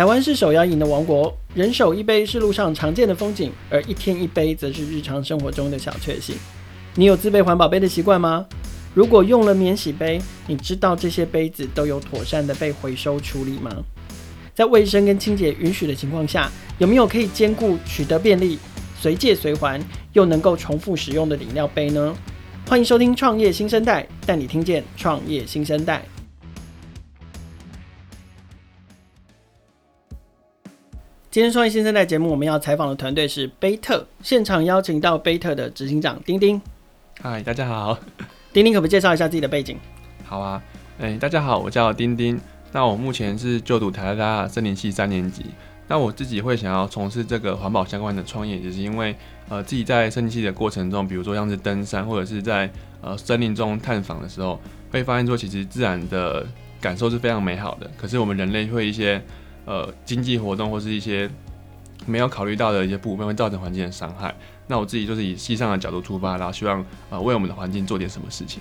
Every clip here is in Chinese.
台湾是手摇饮的王国，人手一杯是路上常见的风景，而一天一杯则是日常生活中的小确幸。你有自备环保杯的习惯吗？如果用了免洗杯，你知道这些杯子都有妥善的被回收处理吗？在卫生跟清洁允许的情况下，有没有可以兼顾取得便利、随借随还又能够重复使用的饮料杯呢？欢迎收听创业新生代，带你听见创业新生代。今天创业新生代节目，我们要采访的团队是贝特，现场邀请到贝特的执行长丁丁。嗨，大家好。丁丁可不可以介绍一下自己的背景？好啊，哎、欸，大家好，我叫丁丁。那我目前是就读台大森林系三年级。那我自己会想要从事这个环保相关的创业，就是因为呃自己在森林系的过程中，比如说像是登山或者是在呃森林中探访的时候，会发现说其实自然的感受是非常美好的。可是我们人类会一些呃经济活动或是一些没有考虑到的一些部分，会造成环境的伤害。那我自己就是以西上的角度出发，然后希望呃为我们的环境做点什么事情。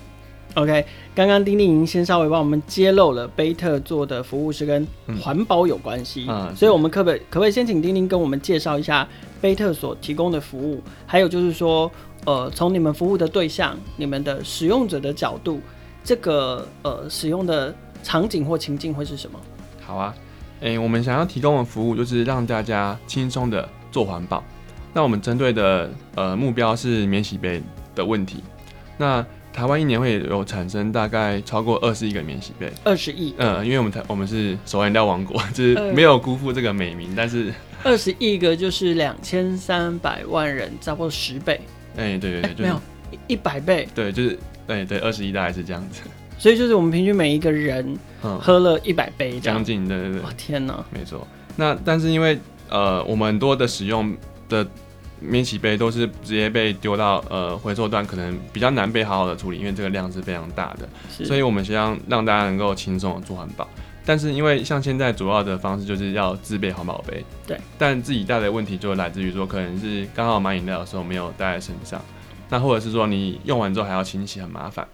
OK，刚刚丁丁已经先稍微帮我们揭露了贝特做的服务是跟环保有关系，嗯嗯，所以我们可不可以可不可以先请丁丁跟我们介绍一下贝特所提供的服务，还有就是说呃从你们服务的对象、你们的使用者的角度，这个呃使用的场景或情境会是什么？好啊，诶、欸，我们想要提供的服务就是让大家轻松的做环保。那我们针对的呃目标是免洗杯的问题。那台湾一年会有产生大概超过二十亿个免洗杯。二十亿。嗯，因为我们台我们是手摇料王国，就是没有辜负这个美名。但是二十亿个就是两千三百万人，差不多十倍。哎、欸，对对对，就是、没有一百倍。对，就是对对，二十亿大概是这样子。所以就是我们平均每一个人喝了一百杯，将近对对对。哇天哪！没错。那但是因为呃我们很多的使用。的免洗杯都是直接被丢到呃回收端，可能比较难被好好的处理，因为这个量是非常大的，所以我们希望让大家能够轻松的做环保。但是因为像现在主要的方式就是要自备环保杯，对，但自己带的问题就来自于说，可能是刚好买饮料的时候没有带在身上，那或者是说你用完之后还要清洗，很麻烦。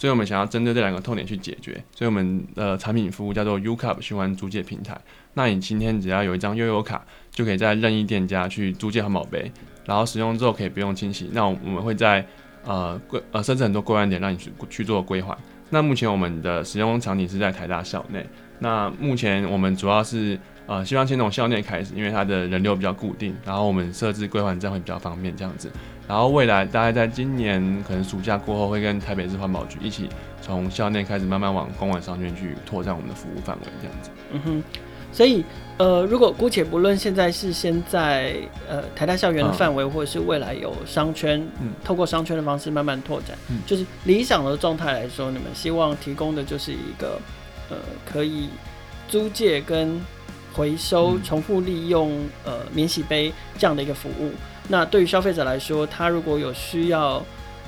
所以我们想要针对这两个痛点去解决，所以我们的产品服务叫做 U Cup 循环租借平台。那你今天只要有一张悠游卡，就可以在任意店家去租借环保杯，然后使用之后可以不用清洗。那我们会在呃规呃设置很多归还点让你去去做归还。那目前我们的使用场景是在台大校内。那目前我们主要是呃希望先从校内开始，因为它的人流比较固定，然后我们设置归还站会比较方便这样子。然后未来大概在今年可能暑假过后，会跟台北市环保局一起从校内开始，慢慢往公馆商圈去拓展我们的服务范围，这样子。嗯哼，所以呃，如果姑且不论现在是先在呃台大校园的范围，嗯，或者是未来有商圈，嗯，透过商圈的方式慢慢拓展，嗯，就是理想的状态来说，你们希望提供的就是一个呃可以租借跟回收、嗯、重复利用呃免洗杯这样的一个服务。那对于消费者来说，他如果有需要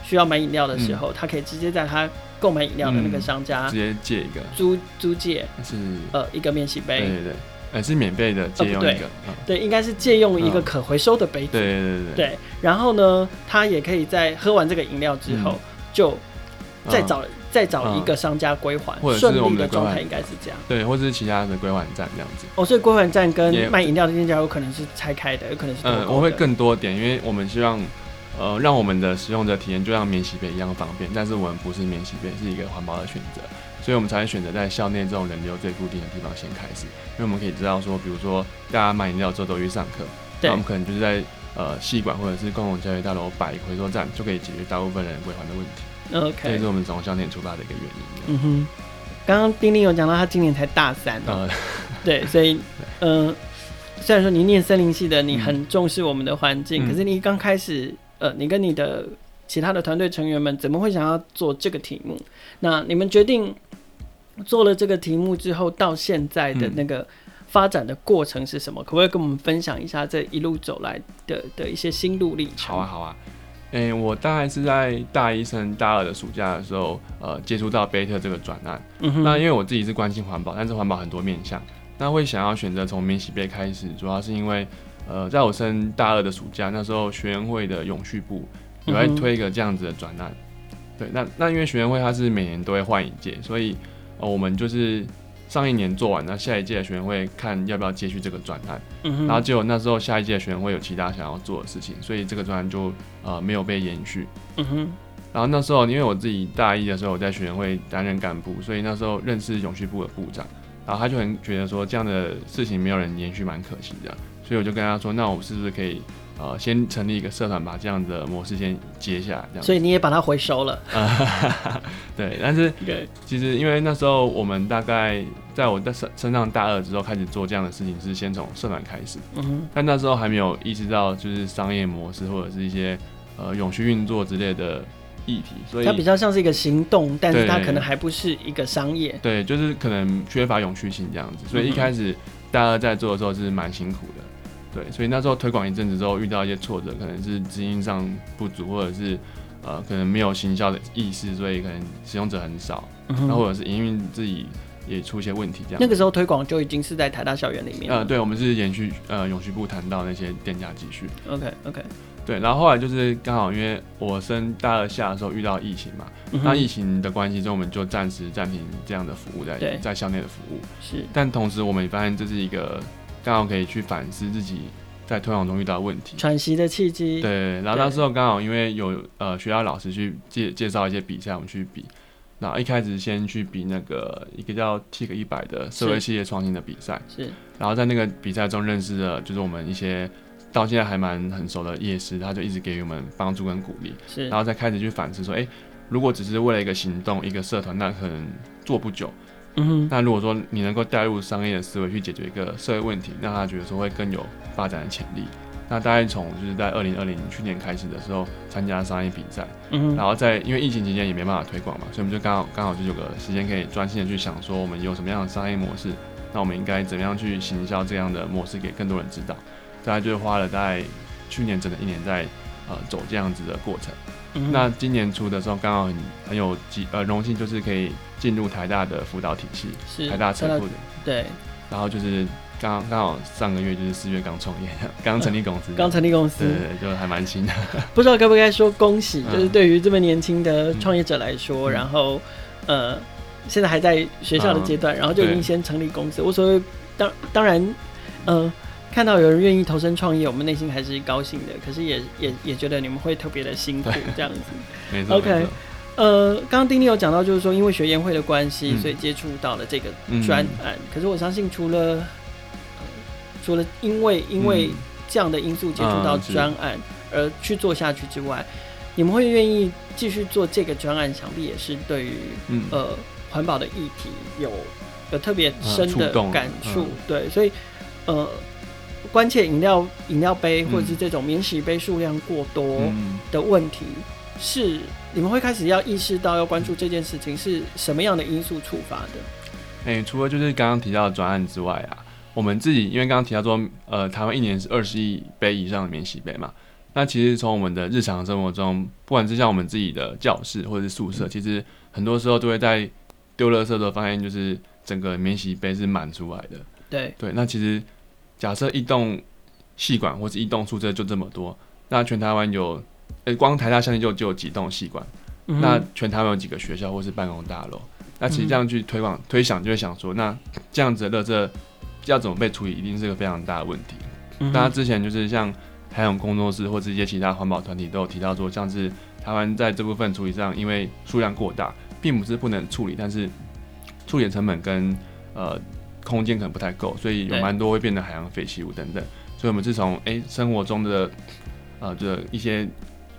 需要买饮料的时候，嗯，他可以直接在他购买饮料的那个商家，嗯，直接借一个。租租借是。呃一个免洗杯，对对对，呃是免费的借用一个，哦，对，应该是借用一个可回收的杯子，对对对对，对，然后呢，他也可以在喝完这个饮料之后，嗯，就再找。嗯再找一个商家归还，或者是我们的状态应该是这样，对，或者是其他的归还站这样子。哦，所以归还站跟卖饮料的店家有可能是拆开的，有可能是嗯，我会更多点，因为我们希望呃让我们的使用者体验就像免洗杯一样方便，但是我们不是免洗杯，是一个环保的选择，所以我们才会选择在校内这种人流最固定的地方先开始，因为我们可以知道说，比如说大家买饮料之后都去上课，那我们可能就是在呃系馆或者是公共教育大楼摆回收站，就可以解决大部分人归还的问题。OK，这是我们从校内出发的一个原因。嗯哼，刚刚丁丁有讲到他今年才大三，喔，呃，对，所以，嗯、呃，虽然说你念森林系的，你很重视我们的环境，嗯，可是你刚开始，呃，你跟你的其他的团队成员们怎么会想要做这个题目？那你们决定做了这个题目之后，到现在的那个发展的过程是什么？嗯，可不可以跟我们分享一下这一路走来的的一些心路历程？好啊，好啊。诶、欸，我大概是在大一升大二的暑假的时候，呃，接触到贝特这个转案。嗯。那因为我自己是关心环保，但是环保很多面向，那会想要选择从免洗杯开始，主要是因为，呃，在我升大二的暑假，那时候学员会的永续部有在推一个这样子的转案。嗯。对，那那因为学员会它是每年都会换一届，所以呃，我们就是上一年做完，那下一届的学员会看要不要接续这个专案，嗯，然后结果那时候下一届的学员会有其他想要做的事情，所以这个专案就呃没有被延续，嗯哼。然后那时候因为我自己大一的时候我在学员会担任干部，所以那时候认识永续部的部长，然后他就很觉得说这样的事情没有人延续蛮可惜的，所以我就跟他说，那我是不是可以？呃，先成立一个社团，把这样的模式先接下来，这样。所以你也把它回收了。对，但是其实因为那时候我们大概在我在升升上大二之后开始做这样的事情，是先从社团开始。嗯哼。但那时候还没有意识到就是商业模式或者是一些呃永续运作之类的议题，所以它比较像是一个行动，但是它可能还不是一个商业。对，就是可能缺乏永续性这样子，所以一开始大二在做的时候是蛮辛苦的。对，所以那时候推广一阵子之后，遇到一些挫折，可能是资金上不足，或者是呃，可能没有行销的意识，所以可能使用者很少，那、嗯、或者是营运自己也出一些问题，这样。那个时候推广就已经是在台大校园里面。呃，对，我们是延续呃永续部谈到那些店家继续。OK OK。对，然后后来就是刚好因为我升大二下的时候遇到疫情嘛，嗯、那疫情的关系，之后我们就暂时暂停这样的服务在在校内的服务。是。但同时我们也发现这是一个。刚好可以去反思自己在推广中遇到的问题，喘息的契机。对，然后那时候刚好因为有呃学校老师去介介绍一些比赛，我们去比。然后一开始先去比那个一个叫 Tik 一百的社会企业创新的比赛，是。然后在那个比赛中认识了，就是我们一些到现在还蛮很熟的业师，他就一直给予我们帮助跟鼓励。是。然后再开始去反思说，哎，如果只是为了一个行动、一个社团，那可能做不久。嗯哼，那如果说你能够带入商业的思维去解决一个社会问题，让他觉得说会更有发展的潜力。那大概从就是在二零二零去年开始的时候参加商业比赛，嗯，然后在因为疫情期间也没办法推广嘛，所以我们就刚好刚好就有个时间可以专心的去想说我们有什么样的商业模式，那我们应该怎么样去行销这样的模式给更多人知道。大概就花了大概去年整的一年在呃走这样子的过程。嗯、那今年初的时候，刚好很很有机呃荣幸，就是可以进入台大的辅导体系，是台大车库的对。然后就是刚刚好上个月就是四月刚创业，刚成立公司，刚、呃、成立公司，对，对，对，就还蛮新的。不知道该不该说恭喜，就是对于这么年轻的创业者来说，嗯、然后呃现在还在学校的阶段、嗯，然后就已经先成立公司。我所谓当当然呃。看到有人愿意投身创业，我们内心还是高兴的。可是也也也觉得你们会特别的辛苦，这样子。没错。OK，呃，刚刚丁丁有讲到，就是说因为学研会的关系、嗯，所以接触到了这个专案、嗯。可是我相信，除了、呃、除了因为因为这样的因素接触到专案而去做下去之外，嗯、你们会愿意继续做这个专案，想必也是对于、嗯、呃环保的议题有有特别深的感触、嗯。对，所以呃。关切饮料饮料杯或者是这种免洗杯数量过多的问题，嗯、是你们会开始要意识到要关注这件事情是什么样的因素触发的？哎、欸，除了就是刚刚提到的专案之外啊，我们自己因为刚刚提到说，呃，台湾一年是二十亿杯以上的免洗杯嘛，那其实从我们的日常生活中，不管是像我们自己的教室或者是宿舍，其实很多时候都会在丢垃圾的发现，就是整个免洗杯是满出来的。对对，那其实。假设一栋细管或者一栋宿舍就这么多，那全台湾有，光台大相信就就有几栋系馆，那全台湾有几个学校或是办公大楼，那其实这样去推广推想，就会想说，那这样子的垃圾要怎么被处理，一定是个非常大的问题。大家之前就是像海洋工作室或者一些其他环保团体都有提到说，像是台湾在这部分处理上，因为数量过大，并不是不能处理，但是处理成本跟呃。空间可能不太够，所以有蛮多会变成海洋废弃物等等。所以我们是从哎、欸、生活中的呃这一些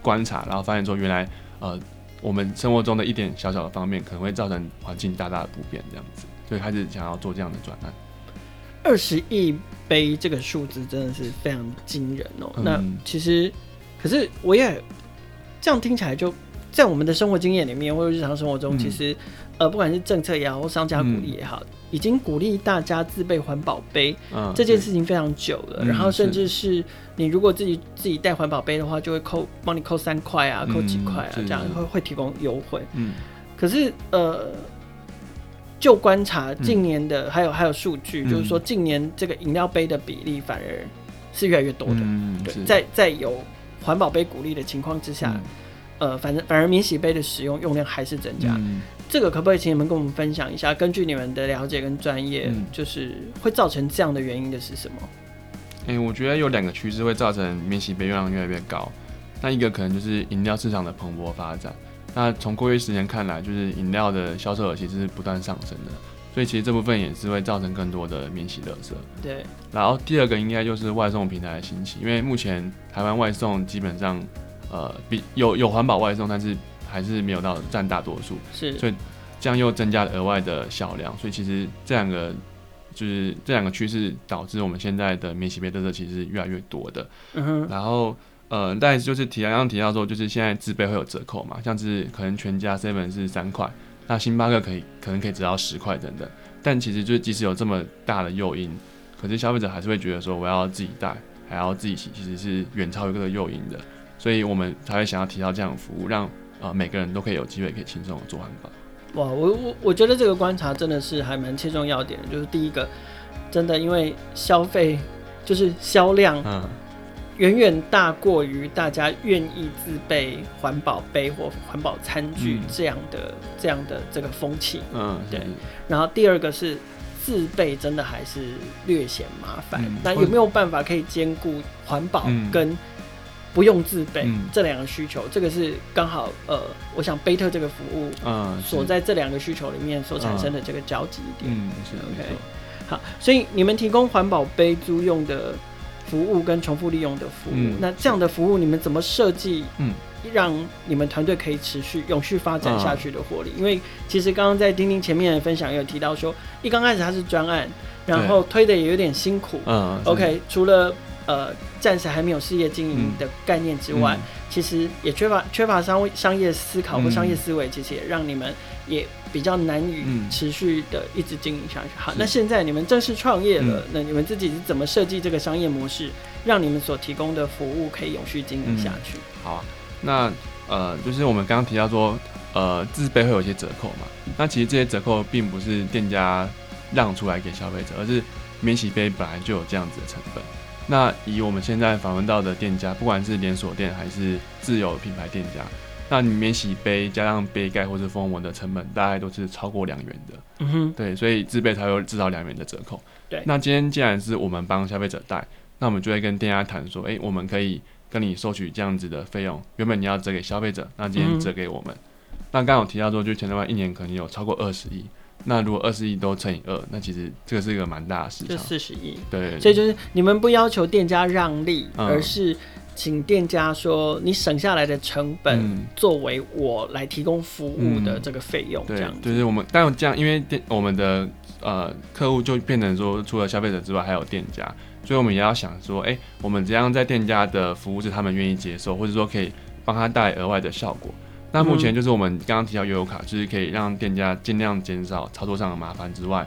观察，然后发现说原来呃我们生活中的一点小小的方面，可能会造成环境大大的不便这样子，所以开始想要做这样的转案。二十亿杯这个数字真的是非常惊人哦。那其实可是我也这样听起来，就在我们的生活经验里面，或者日常生活中，其实、嗯、呃不管是政策也好，或商家鼓励也好。嗯已经鼓励大家自备环保杯，嗯，这件事情非常久了。然后甚至是你如果自己自己带环保杯的话，就会扣帮你扣三块啊，扣几块啊，这样会会提供优惠。嗯，可是呃，就观察近年的，还有还有数据，就是说近年这个饮料杯的比例反而是越来越多的。嗯，对，在在有环保杯鼓励的情况之下，呃，反正反而免洗杯的使用用量还是增加。这个可不可以请你们跟我们分享一下？根据你们的了解跟专业，嗯、就是会造成这样的原因的是什么？哎、欸，我觉得有两个趋势会造成免洗杯用量越来越高。那一个可能就是饮料市场的蓬勃发展。那从过去十年看来，就是饮料的销售额其实是不断上升的。所以其实这部分也是会造成更多的免洗垃圾。对。然后第二个应该就是外送平台的兴起，因为目前台湾外送基本上，呃，比有有环保外送，但是还是没有到占大多数。是。所以这样又增加了额外的销量。所以其实这两个就是这两个趋势导致我们现在的免洗杯特色其实是越来越多的。嗯哼。然后呃，但就是提刚刚提到说，就是现在自备会有折扣嘛，像是可能全家 seven 是三块。那星巴克可以可能可以只要十块等等，但其实就是即使有这么大的诱因，可是消费者还是会觉得说我要自己带，还要自己洗，其实是远超于这个诱因的，所以我们才会想要提到这样的服务，让呃每个人都可以有机会可以轻松的做环保。哇，我我我觉得这个观察真的是还蛮切中要点的，就是第一个，真的因为消费就是销量，嗯。远远大过于大家愿意自备环保杯或环保餐具这样的、嗯、这样的这个风气，嗯，对。然后第二个是自备真的还是略显麻烦，那、嗯、有没有办法可以兼顾环保跟不用自备这两个需求？嗯、这个是刚好呃，我想贝特这个服务，啊，所在这两个需求里面所产生的这个交集点，嗯，是 OK。好，所以你们提供环保杯租用的。服务跟重复利用的服务，嗯、那这样的服务你们怎么设计？嗯，让你们团队可以持续永续发展下去的活力？嗯、因为其实刚刚在丁丁前面的分享也有提到说，一刚开始它是专案，然后推的也有点辛苦。嗯，OK，除了呃暂时还没有事业经营的概念之外，嗯嗯、其实也缺乏缺乏商商业思考或商业思维，其实也让你们也。比较难以持续的一直经营下去。嗯、好，那现在你们正式创业了，嗯、那你们自己是怎么设计这个商业模式，让你们所提供的服务可以永续经营下去？嗯、好啊，那呃，就是我们刚刚提到说，呃，自备会有一些折扣嘛。那其实这些折扣并不是店家让出来给消费者，而是免洗杯本来就有这样子的成本。那以我们现在访问到的店家，不管是连锁店还是自有品牌店家。那你免洗杯加上杯盖或者封膜的成本，大概都是超过两元的。嗯哼，对，所以自备才有至少两元的折扣。对，那今天既然是我们帮消费者带，那我们就会跟店家谈说，诶、欸，我们可以跟你收取这样子的费用。原本你要折给消费者，那今天折给我们。嗯、那刚刚有提到说，就前台湾一年可能有超过二十亿。那如果二十亿都乘以二，那其实这个是一个蛮大的市场。就四十亿。对，所以就是你们不要求店家让利，嗯、而是。请店家说，你省下来的成本作为我来提供服务的这个费用，这样、就是我们，但这样，因为店我们的呃客户就变成说，除了消费者之外，还有店家，所以我们也要想说，哎、欸，我们怎样在店家的服务是他们愿意接受，或者说可以帮他带来额外的效果。那目前就是我们刚刚提到悠游卡，就是可以让店家尽量减少操作上的麻烦之外，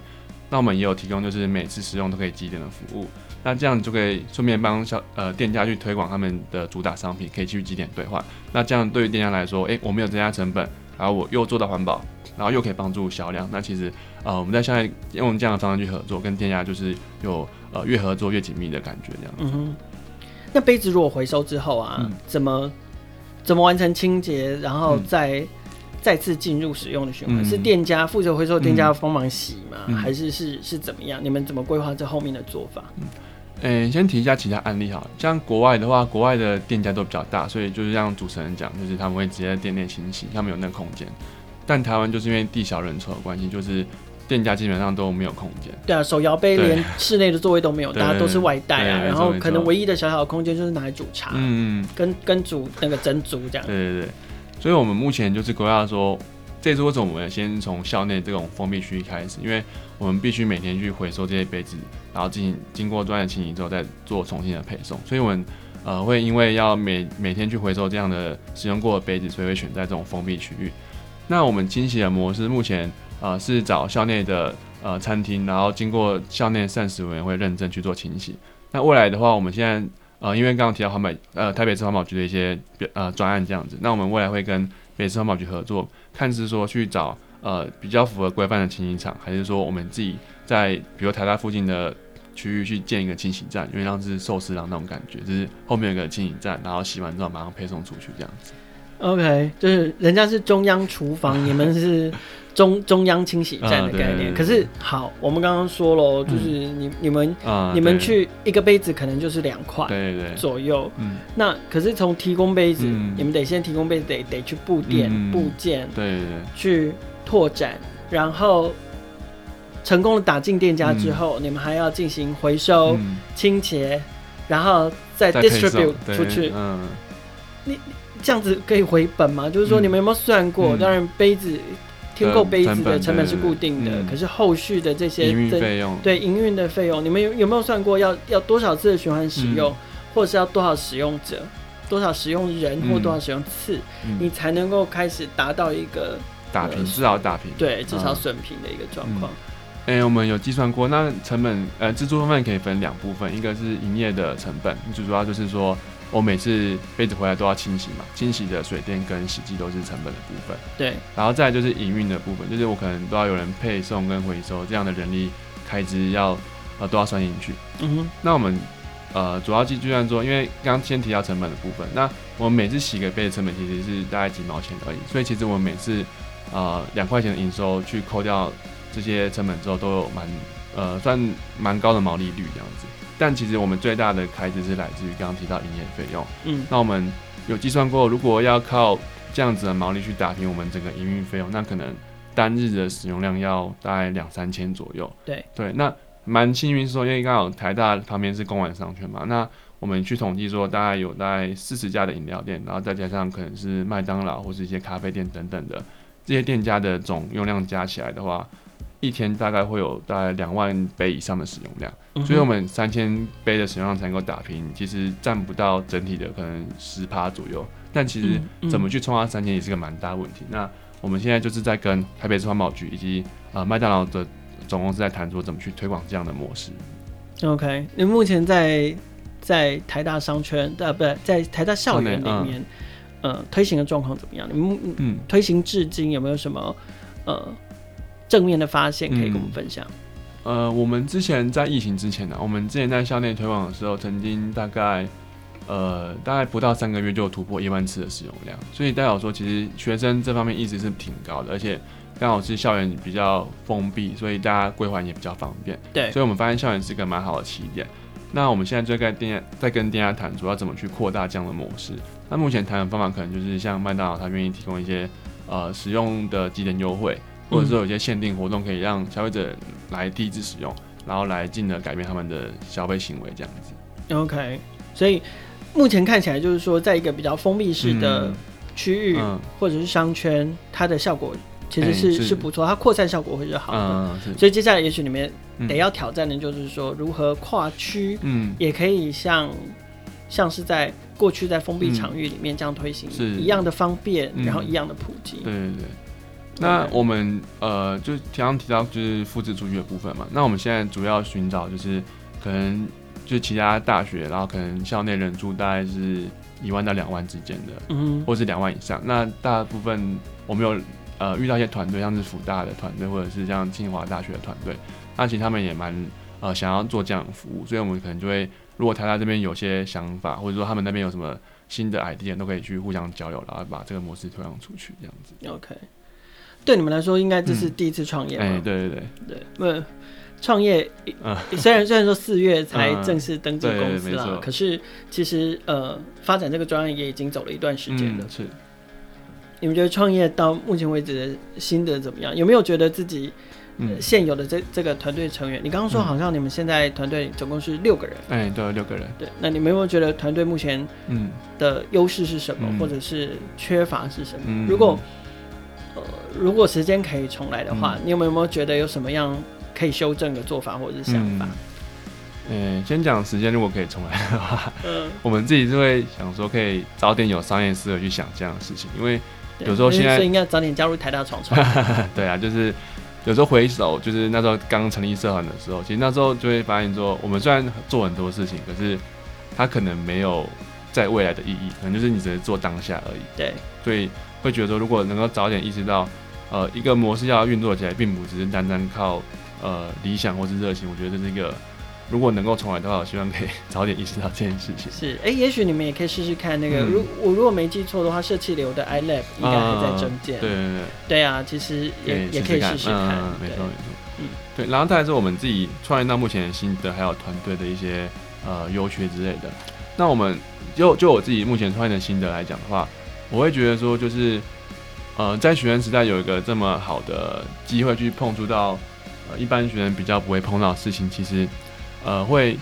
那我们也有提供就是每次使用都可以积点的服务。那这样就可以顺便帮小呃店家去推广他们的主打商品，可以去积点兑换。那这样对于店家来说，诶、欸，我没有增加成本，然后我又做到环保，然后又可以帮助销量。那其实呃我们在现在用这样的方式去合作，跟店家就是有呃越合作越紧密的感觉这样。嗯哼。那杯子如果回收之后啊，嗯、怎么怎么完成清洁，然后再、嗯、再次进入使用的循环？嗯、是店家负责回收，店家帮忙洗吗？嗯、还是是是怎么样？你们怎么规划这后面的做法？嗯嗯，先提一下其他案例哈，像国外的话，国外的店家都比较大，所以就是像主持人讲，就是他们会直接在店内清洗，他们有那个空间。但台湾就是因为地小人稠的关系，就是店家基本上都没有空间。对啊，手摇杯连室内的座位都没有，大家都是外带啊。然后可能唯一的小小的空间就是拿来煮茶，嗯嗯，跟跟煮那个珍珠这样。对对对，所以我们目前就是规划说。这次为什么我们先从校内这种封闭区域开始？因为我们必须每天去回收这些杯子，然后进行经过专业清洗之后再做重新的配送。所以我们呃会因为要每每天去回收这样的使用过的杯子，所以会选在这种封闭区域。那我们清洗的模式目前呃是找校内的呃餐厅，然后经过校内膳食委员会认证去做清洗。那未来的话，我们现在呃因为刚刚提到环保呃台北市环保局的一些呃专案这样子，那我们未来会跟北市环保局合作。看是说去找呃比较符合规范的清洗厂，还是说我们自己在比如台大附近的区域去建一个清洗站，因为像是寿司郎那种感觉，就是后面有个清洗站，然后洗完之后马上配送出去这样子。OK，就是人家是中央厨房，你们是中中央清洗站的概念。可是好，我们刚刚说了，就是你你们你们去一个杯子可能就是两块，左右。嗯，那可是从提供杯子，你们得先提供杯子，得得去布店布件，对对，去拓展，然后成功的打进店家之后，你们还要进行回收、清洁，然后再 distribute 出去。嗯，你。这样子可以回本吗？就是说，你们有没有算过？嗯、当然，杯子添购杯子的成本是固定的，可是后续的这些营运费用，对营运的费用，你们有有没有算过要要多少次的循环使用，嗯、或者是要多少使用者，多少使用人，或多少使用次，嗯、你才能够开始达到一个打平，至少打平，对，至少损平的一个状况。哎、我们有计算过，那成本呃，制作方面可以分两部分，一个是营业的成本，最主要就是说。我每次杯子回来都要清洗嘛，清洗的水电跟洗剂都是成本的部分。对，然后再来就是营运的部分，就是我可能都要有人配送跟回收这样的人力开支要呃都要算进去。嗯哼，那我们呃主要计计算说，因为刚先提到成本的部分，那我们每次洗个杯的成本其实是大概几毛钱而已，所以其实我们每次呃两块钱的营收去扣掉这些成本之后，都有蛮呃算蛮高的毛利率这样子。但其实我们最大的开支是来自于刚刚提到营业费用。嗯，那我们有计算过，如果要靠这样子的毛利去打平我们整个营运费用，那可能单日的使用量要大概两三千左右。对对，那蛮幸运说，因为刚好台大旁边是公馆商圈嘛，那我们去统计说，大概有大概四十家的饮料店，然后再加上可能是麦当劳或是一些咖啡店等等的这些店家的总用量加起来的话。一天大概会有大概两万杯以上的使用量，嗯、所以我们三千杯的使用量才能够打平，其实占不到整体的可能十趴左右。但其实怎么去冲到三千也是个蛮大的问题。嗯嗯、那我们现在就是在跟台北市环保局以及呃麦当劳的总公司在谈说怎么去推广这样的模式。OK，你目前在在台大商圈呃不对，在台大校园里面，推行的状况怎么样？你们嗯推行至今有没有什么呃？正面的发现可以跟我们分享。嗯、呃，我们之前在疫情之前呢、啊，我们之前在校内推广的时候，曾经大概呃大概不到三个月就突破一万次的使用量，所以代表说其实学生这方面一直是挺高的，而且刚好是校园比较封闭，所以大家归还也比较方便。对，所以我们发现校园是一个蛮好的起点。那我们现在就在店在跟店家谈，主要怎么去扩大这样的模式。那目前谈的方法可能就是像麦当劳，他愿意提供一些呃使用的几点优惠。或者说有些限定活动可以让消费者来第一次使用，然后来进而改变他们的消费行为这样子。OK，所以目前看起来就是说，在一个比较封闭式的区域或者是商圈，它的效果其实是是不错，它扩散效果会是好的。所以接下来也许你们得要挑战的就是说，如何跨区，嗯，也可以像像是在过去在封闭场域里面这样推行，是一样的方便，然后一样的普及。对对对。那我们呃，就刚刚提到就是复制出去的部分嘛。那我们现在主要寻找就是可能就其他大学，然后可能校内人数大概是一万到两万之间的，嗯，或是两万以上。那大部分我们有呃遇到一些团队，像是福大的团队，或者是像清华大学的团队，那其实他们也蛮呃想要做这样的服务，所以我们可能就会，如果台大这边有些想法，或者说他们那边有什么新的 idea，都可以去互相交流，然后把这个模式推广出去，这样子。OK。对你们来说，应该这是第一次创业吧？哎，对对对对，那创业，虽然虽然说四月才正式登记公司了，可是其实呃，发展这个专案也已经走了一段时间了。是，你们觉得创业到目前为止的心得怎么样？有没有觉得自己现有的这这个团队成员？你刚刚说好像你们现在团队总共是六个人，哎，对，六个人。对，那你们有没有觉得团队目前嗯的优势是什么，或者是缺乏是什么？如果呃，如果时间可以重来的话，嗯、你有没有觉得有什么样可以修正的做法或者是想法？嗯，先讲时间，如果可以重来的话，嗯，我们自己就会想说，可以早点有商业思维去想这样的事情，因为有时候现在应该早点加入台大闯闯。对啊，就是有时候回首，就是那时候刚成立社团的时候，其实那时候就会发现说，我们虽然做很多事情，可是它可能没有在未来的意义，可能就是你只是做当下而已。对，所以。会觉得说，如果能够早点意识到，呃，一个模式要运作起来，并不只是单单靠呃理想或是热情。我觉得这是一个如果能够重来的话，我希望可以早点意识到这件事情。是，哎、欸，也许你们也可以试试看那个，嗯、如我如果没记错的话，社气流的 iLab 应该还在征件、嗯。对对对。对啊，其实也也可以试试看。嗯，没错没错。嗯，对。然后再来是我们自己创业到目前的心得，还有团队的一些呃优缺之类的。那我们就就我自己目前创业的心得来讲的话，我会觉得说，就是呃，在学生时代有一个这么好的机会去碰触到呃一般学生比较不会碰到的事情，其实呃会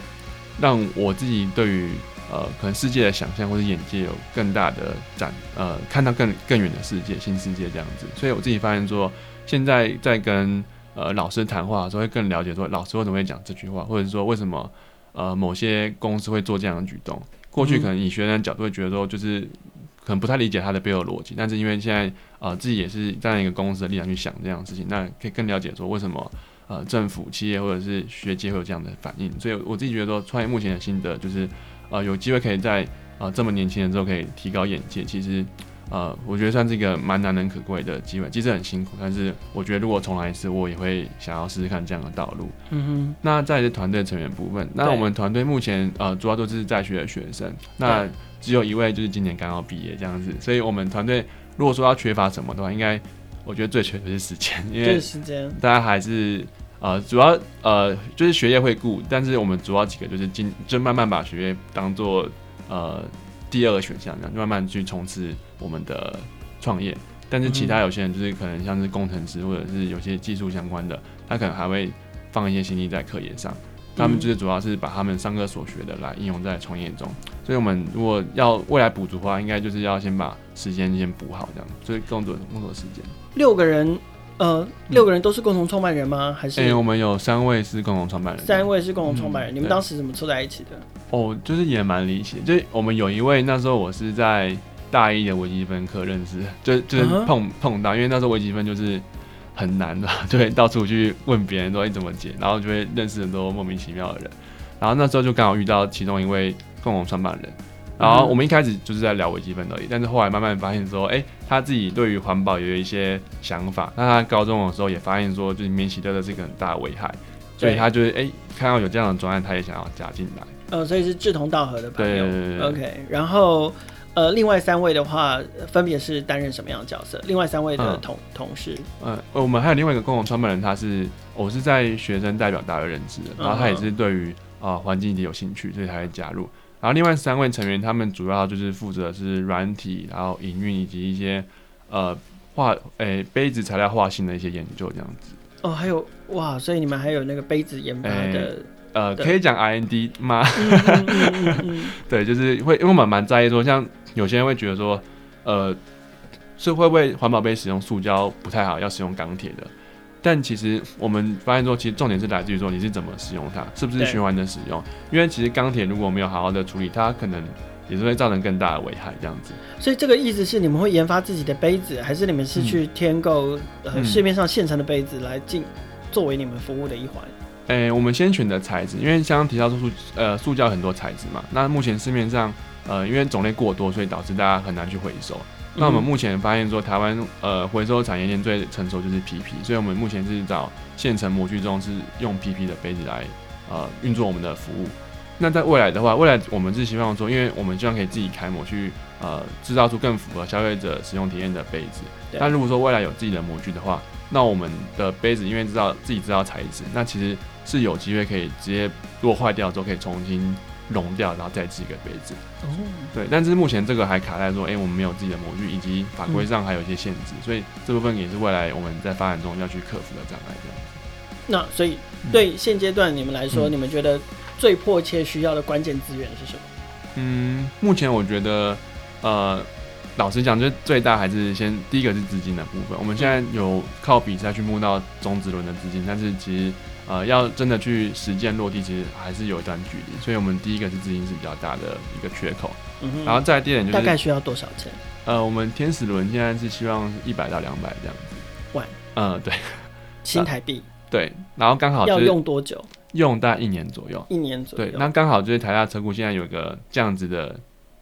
让我自己对于呃可能世界的想象或者眼界有更大的展呃看到更更远的世界新世界这样子。所以我自己发现说，现在在跟呃老师谈话的时候，会更了解说老师为什么会讲这句话，或者是说为什么。呃，某些公司会做这样的举动。过去可能以学生的角度会觉得说，就是可能不太理解他的背后逻辑。但是因为现在呃自己也是站在一个公司的立场去想这样的事情，那可以更了解说为什么呃政府、企业或者是学界会有这样的反应。所以我自己觉得说，创业目前的心得就是，呃，有机会可以在呃这么年轻的时候可以提高眼界。其实。呃，我觉得算是一个蛮难能可贵的机会，其实很辛苦，但是我觉得如果重来一次，我也会想要试试看这样的道路。嗯哼。那再是团队成员部分，那我们团队目前呃主要都是在学的学生，那只有一位就是今年刚好毕业这样子，所以我们团队如果说要缺乏什么的话，应该我觉得最缺的是时间，因为时间大家还是呃主要呃就是学业会顾，但是我们主要几个就是今就慢慢把学业当做呃。第二个选项，这样慢慢去冲刺我们的创业。但是其他有些人就是可能像是工程师，或者是有些技术相关的，他可能还会放一些心力在科研上。他们就是主要是把他们上课所学的来应用在创业中。所以，我们如果要未来补足的话，应该就是要先把时间先补好，这样。所以，工作工作时间。六个人。呃，六个人都是共同创办人吗？还是？哎、欸，我们有三位是共同创办人。三位是共同创办人，嗯，你们当时怎么凑在一起的？哦，就是也蛮离奇。就我们有一位那时候我是在大一的微积分课认识，就就是碰、嗯、碰到，因为那时候微积分就是很难的，就会到处去问别人说你怎么解，然后就会认识很多莫名其妙的人。然后那时候就刚好遇到其中一位共同创办人。然后我们一开始就是在聊微积分而已，但是后来慢慢发现说，哎，他自己对于环保也有一些想法。那他高中的时候也发现说，就是免洗车是一个很大的危害，所以他就是哎，看到有这样的专案，他也想要加进来。呃，所以是志同道合的朋友。对对对对 OK，然后呃，另外三位的话，分别是担任什么样的角色？另外三位的同、嗯、同事。嗯，我们还有另外一个共同创办人，他是我是在学生代表大会认识的，然后他也是对于啊、呃、环境也有兴趣，所以才会加入。然后另外三位成员，他们主要就是负责是软体，然后营运以及一些呃化诶、欸、杯子材料化性的一些研究这样子。哦，还有哇，所以你们还有那个杯子研发的？欸、呃，可以讲 R&D 吗？对，就是会，因为我们蛮在意说，像有些人会觉得说，呃，是会不会环保杯使用塑胶不太好，要使用钢铁的？但其实我们发现说，其实重点是来自于说你是怎么使用它，是不是循环的使用？因为其实钢铁如果没有好好的处理，它可能也是会造成更大的危害这样子。所以这个意思是你们会研发自己的杯子，还是你们是去添购呃市面上现成的杯子来进作为你们服务的一环？诶、欸，我们先选择材质，因为刚刚提到说塑呃塑胶很多材质嘛，那目前市面上呃因为种类过多，所以导致大家很难去回收。那我们目前发现说，台湾呃回收产业链最成熟就是 PP，所以我们目前是找现成模具中是用 PP 的杯子来呃运作我们的服务。那在未来的话，未来我们是希望说，因为我们希望可以自己开模去呃制造出更符合消费者使用体验的杯子。但如果说未来有自己的模具的话，那我们的杯子因为知道自己知道材质，那其实是有机会可以直接如果坏掉之后可以重新。熔掉，然后再制一个杯子。哦，对，但是目前这个还卡在说，哎、欸，我们没有自己的模具，以及法规上还有一些限制，嗯，所以这部分也是未来我们在发展中要去克服的障碍。这样。那所以对现阶段你们来说，嗯，你们觉得最迫切需要的关键资源是什么？嗯，目前我觉得，呃，老实讲，就最大还是先第一个是资金的部分。我们现在有靠比赛去募到中子轮的资金，但是其实。呃，要真的去实践落地，其实还是有一段距离。所以，我们第一个是资金是比较大的一个缺口。嗯哼。然后再第二点就是大概需要多少钱？呃，我们天使轮现在是希望一百到两百这样子。万。嗯，对。新台币。对。然后刚好要用多久？用大概一年左右。一年左右。对。那刚好就是台大车库现在有一个这样子的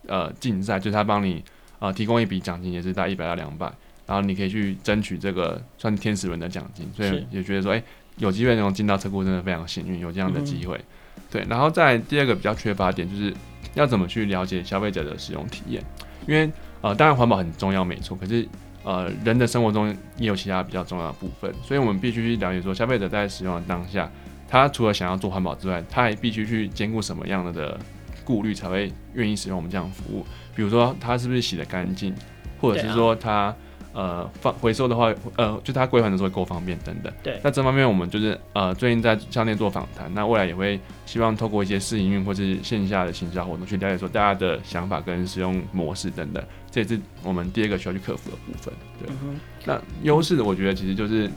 呃竞赛，就是他帮你呃提供一笔奖金，也是大概一百到两百，然后你可以去争取这个算天使轮的奖金。所以也觉得说，哎、欸。有机会能进到车库，真的非常幸运，有这样的机会、嗯。对，然后在第二个比较缺乏点就是要怎么去了解消费者的使用体验，因为呃，当然环保很重要，没错，可是呃，人的生活中也有其他比较重要的部分，所以我们必须去了解说，消费者在使用的当下，他除了想要做环保之外，他还必须去兼顾什么样的的顾虑，才会愿意使用我们这样的服务。比如说，他是不是洗得干净，或者是说他。呃，放回收的话，呃，就它归还的时候够方便等等。对。那这方面我们就是呃，最近在商店做访谈，那未来也会希望透过一些试营运或是线下的行销活动去了解说大家的想法跟使用模式等等，这也是我们第二个需要去克服的部分。对。嗯、那优势的我觉得其实就是，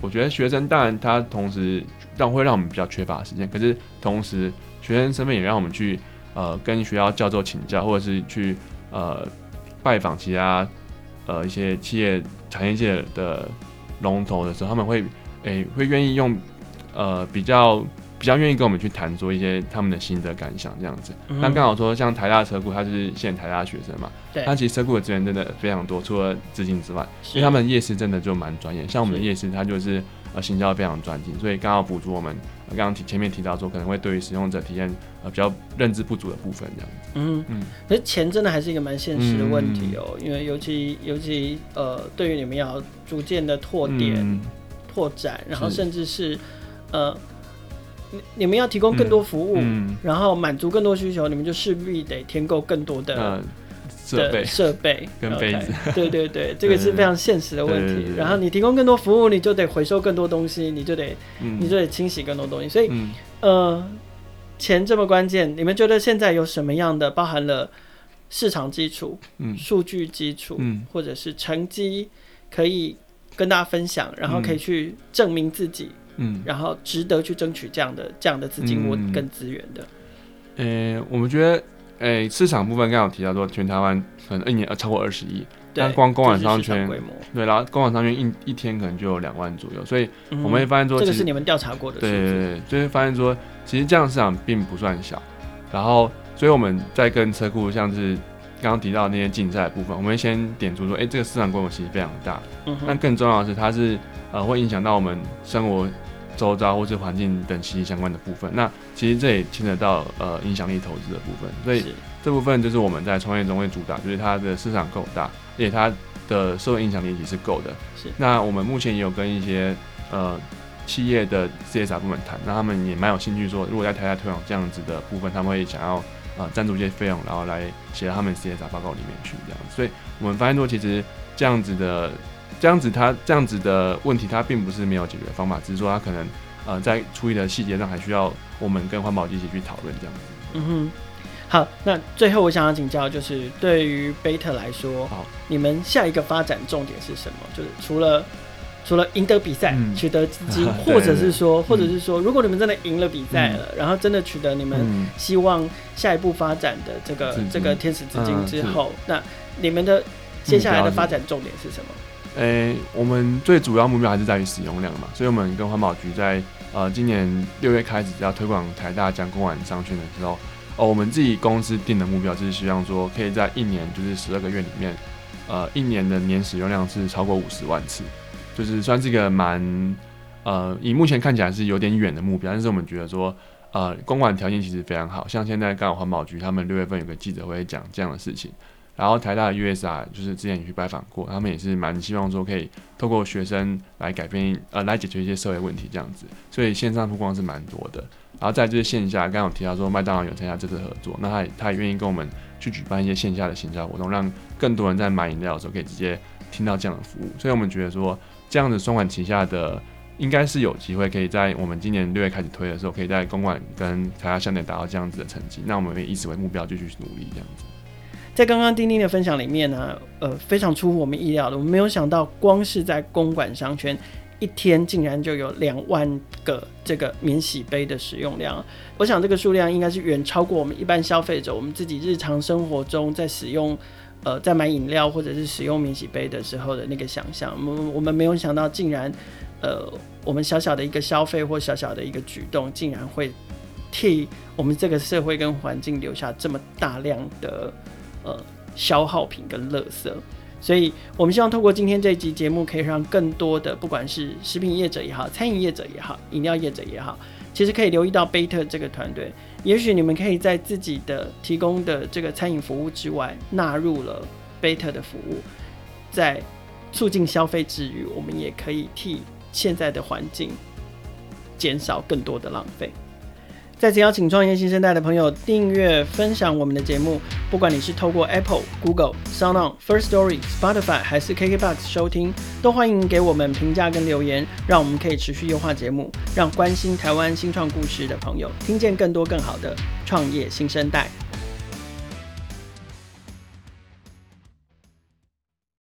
我觉得学生当然他同时让会让我们比较缺乏时间，可是同时学生身份也让我们去呃跟学校教授请教，或者是去呃拜访其他。呃，一些企业产业界的龙头的时候，他们会诶、欸、会愿意用呃比较比较愿意跟我们去谈说一些他们的心得感想这样子。那、嗯、刚好说像台大车库，他是现台大学生嘛，对，他其实车库的资源真的非常多，除了资金之外，因为他们夜市真的就蛮专业，像我们的夜市他就是。呃，行销非常专精，所以刚好补足我们刚刚提前面提到说可能会对于使用者体验呃比较认知不足的部分这样子。嗯嗯，可是钱真的还是一个蛮现实的问题哦、因为尤其尤其呃，对于你们要逐渐的拓点、嗯、拓展，然后甚至是，是呃，你你们要提供更多服务，嗯。嗯、然后满足更多需求，你们就势必得添购更多的。呃设备设备跟杯子，okay, 对对对，这个是非常现实的问题。对对对对，然后你提供更多服务，你就得回收更多东西，你就得，嗯、你就得清洗更多东西。所以，嗯、呃，钱这么关键，你们觉得现在有什么样的包含了市场基础、嗯、数据基础、嗯，或者是成绩，可以跟大家分享，然后可以去证明自己，嗯，然后值得去争取这样的这样的资金或跟资源的。呃、欸，我们觉得。诶、欸，市场部分刚刚有提到说，全台湾可能一年呃超过二十亿，但光公馆商圈，对，然后公馆商圈一一天可能就有两万左右，所以我们会发现说，这个是你们调查过的，对对对，就会发现说，其实这样市场并不算小，然后，所以我们在跟车库像是刚刚提到那些竞赛部分，我们会先点出说，哎、欸，这个市场规模其实非常大，嗯，但更重要的是，它是呃会影响到我们生活。周遭或是环境等息息相关的部分，那其实这也牵扯到呃影响力投资的部分，所以这部分就是我们在创业中会主打，就是它的市场够大，而且它的社会影响力也是够的。是，那我们目前也有跟一些呃企业的 CSR 部门谈，那他们也蛮有兴趣说，如果在台下推广这样子的部分，他们会想要呃赞助一些费用，然后来写到他们 CSR 报告里面去这样子。所以我们发现说，其实这样子的。这样子，他这样子的问题，他并不是没有解决方法，只是说他可能，呃，在处理的细节上还需要我们跟环保局一起去讨论这样子。嗯哼，好，那最后我想要请教，就是对于贝特来说，好，你们下一个发展重点是什么？就是除了除了赢得比赛、嗯、取得资金，或者是说，或者是说，如果你们真的赢了比赛了、嗯，然后真的取得你们希望下一步发展的这个这个天使资金之后、嗯，那你们的接下来的发展重点是什么？诶、我们最主要目标还是在于使用量嘛，所以我们跟环保局在呃今年六月开始要推广台大江公馆商圈的时候，哦，我们自己公司定的目标就是希望说可以在一年就是十二个月里面，呃，一年的年使用量是超过五十万次，就是算是一个蛮呃以目前看起来是有点远的目标，但是我们觉得说呃公馆条件其实非常好，像现在刚好环保局他们六月份有个记者会讲这样的事情。然后台大的 USR 就是之前也去拜访过，他们也是蛮希望说可以透过学生来改变呃来解决一些社会问题这样子，所以线上曝光是蛮多的。然后再就是线下，刚刚有提到说麦当劳有参加这次合作，那他也他也愿意跟我们去举办一些线下的行销活动，让更多人在买饮料的时候可以直接听到这样的服务。所以我们觉得说这样子双管齐下的，应该是有机会可以在我们今年六月开始推的时候，可以在公馆跟台大校内达到这样子的成绩。那我们也以此为目标继续努力这样子。在刚刚丁丁的分享里面呢，呃，非常出乎我们意料的，我们没有想到，光是在公馆商圈，一天竟然就有两万个这个免洗杯的使用量。我想这个数量应该是远超过我们一般消费者，我们自己日常生活中在使用，呃，在买饮料或者是使用免洗杯的时候的那个想象。我们我们没有想到，竟然，呃，我们小小的一个消费或小小的一个举动，竟然会替我们这个社会跟环境留下这么大量的。呃，消耗品跟垃圾，所以我们希望透过今天这一集节目，可以让更多的不管是食品业者也好，餐饮业者也好，饮料业者也好，其实可以留意到贝特这个团队。也许你们可以在自己的提供的这个餐饮服务之外，纳入了贝特的服务，在促进消费之余，我们也可以替现在的环境减少更多的浪费。再次邀请创业新生代的朋友订阅、分享我们的节目。不管你是透过 Apple、Google、SoundOn、First Story、Spotify 还是 KKBox 收听，都欢迎给我们评价跟留言，让我们可以持续优化节目，让关心台湾新创故事的朋友听见更多更好的创业新生代。